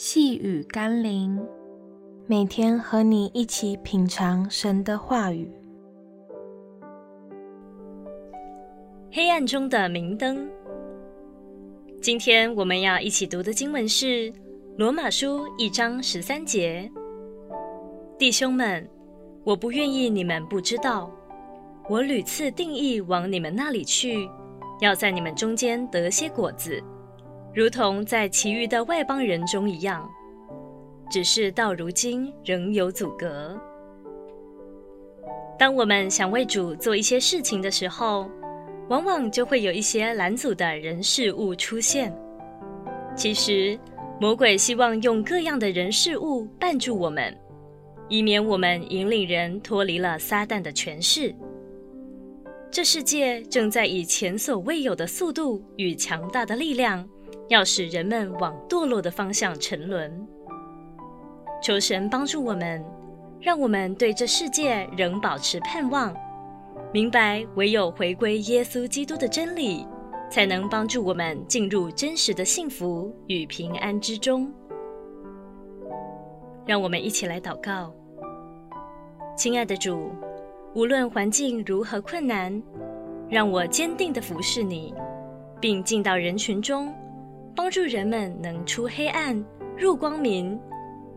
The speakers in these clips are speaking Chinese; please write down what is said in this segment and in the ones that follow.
细雨甘霖，每天和你一起品尝神的话语。黑暗中的明灯。今天我们要一起读的经文是《罗马书》一章十三节。弟兄们，我不愿意你们不知道，我屡次定义往你们那里去，要在你们中间得些果子。如同在其余的外邦人中一样，只是到如今仍有阻隔。当我们想为主做一些事情的时候，往往就会有一些拦阻的人事物出现。其实，魔鬼希望用各样的人事物绊住我们，以免我们引领人脱离了撒旦的权势。这世界正在以前所未有的速度与强大的力量。要使人们往堕落的方向沉沦，求神帮助我们，让我们对这世界仍保持盼望，明白唯有回归耶稣基督的真理，才能帮助我们进入真实的幸福与平安之中。让我们一起来祷告，亲爱的主，无论环境如何困难，让我坚定地服侍你，并进到人群中。帮助人们能出黑暗入光明，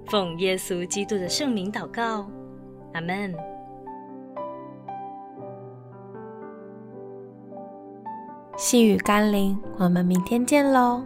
奉耶稣基督的圣名祷告，阿门。细雨甘霖，我们明天见喽。